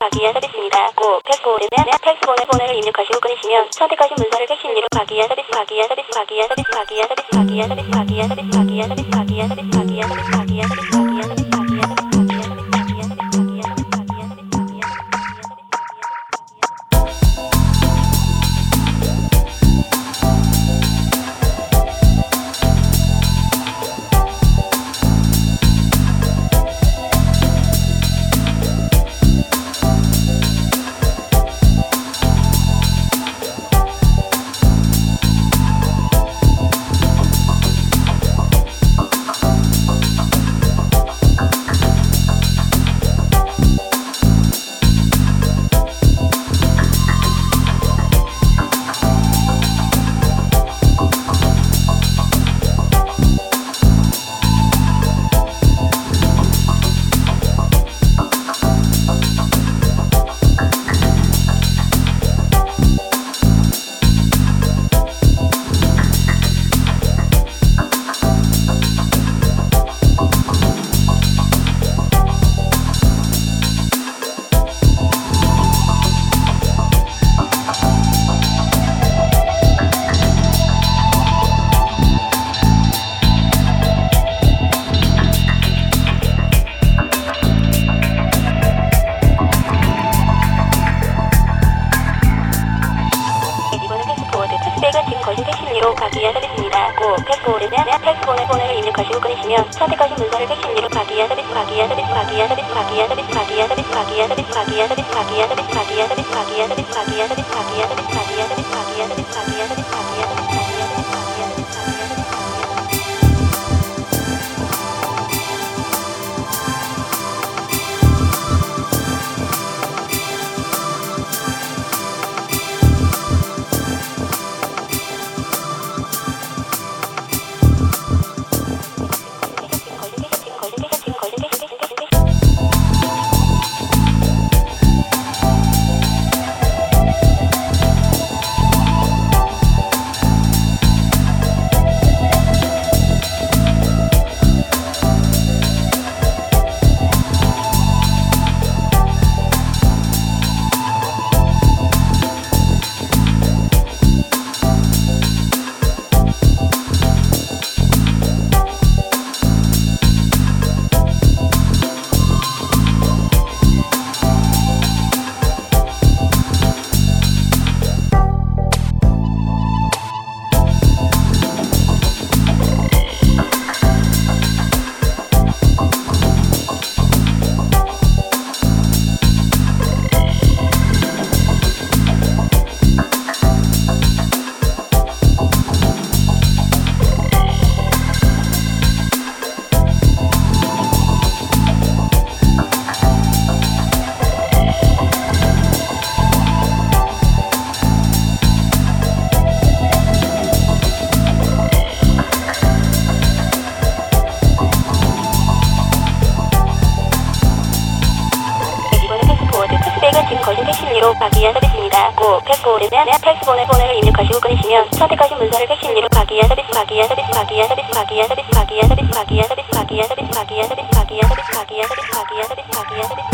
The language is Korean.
가기야 서비스입니다. 고 팩스본에 팩스본에 본을 입력하시고 끊으시면 선택하신 문서를 가기야 서비스 가기야 서비스 서비스 가기야 서비스 서비스 가기야 서비스 서비스 가기야 서비스 서비스 가기야 서비스 서비스 가기야 서비스 서비스 가기야 서비스 가기야 서비스 가기야 서비스 가기야 서비스 가기야 서비스입니다. 고 패스포드에 팩스본에 본을 입력하시고 끊으시면 선택하신 문서를 팩시밀리로 가기야 서비스 가기야 서비스 가기야 서비스 가기야 서비스 가기야 서비스 가기야 서비스 가기야 서비스 가기야 서비스 가기야 서비스 가기야 서비스 가기야 서비스 가기야 서비스 가기야 서비스 가기야 패스백은 지금 거신 팩시밀리로 가기야 서비스입니다. 고 패스포드에 팩스본에 본을 입력하시고 끊으시면 선택하신 문서를 가기야 서비스 가기야 서비스 가기야 서비스 가기야 서비스 가기야 서비스 가기야 서비스 가기야 서비스 가기야 서비스 가기야 서비스 가기야 서비스 가기야 서비스 가기야 서비스 가기야 서비스 가기야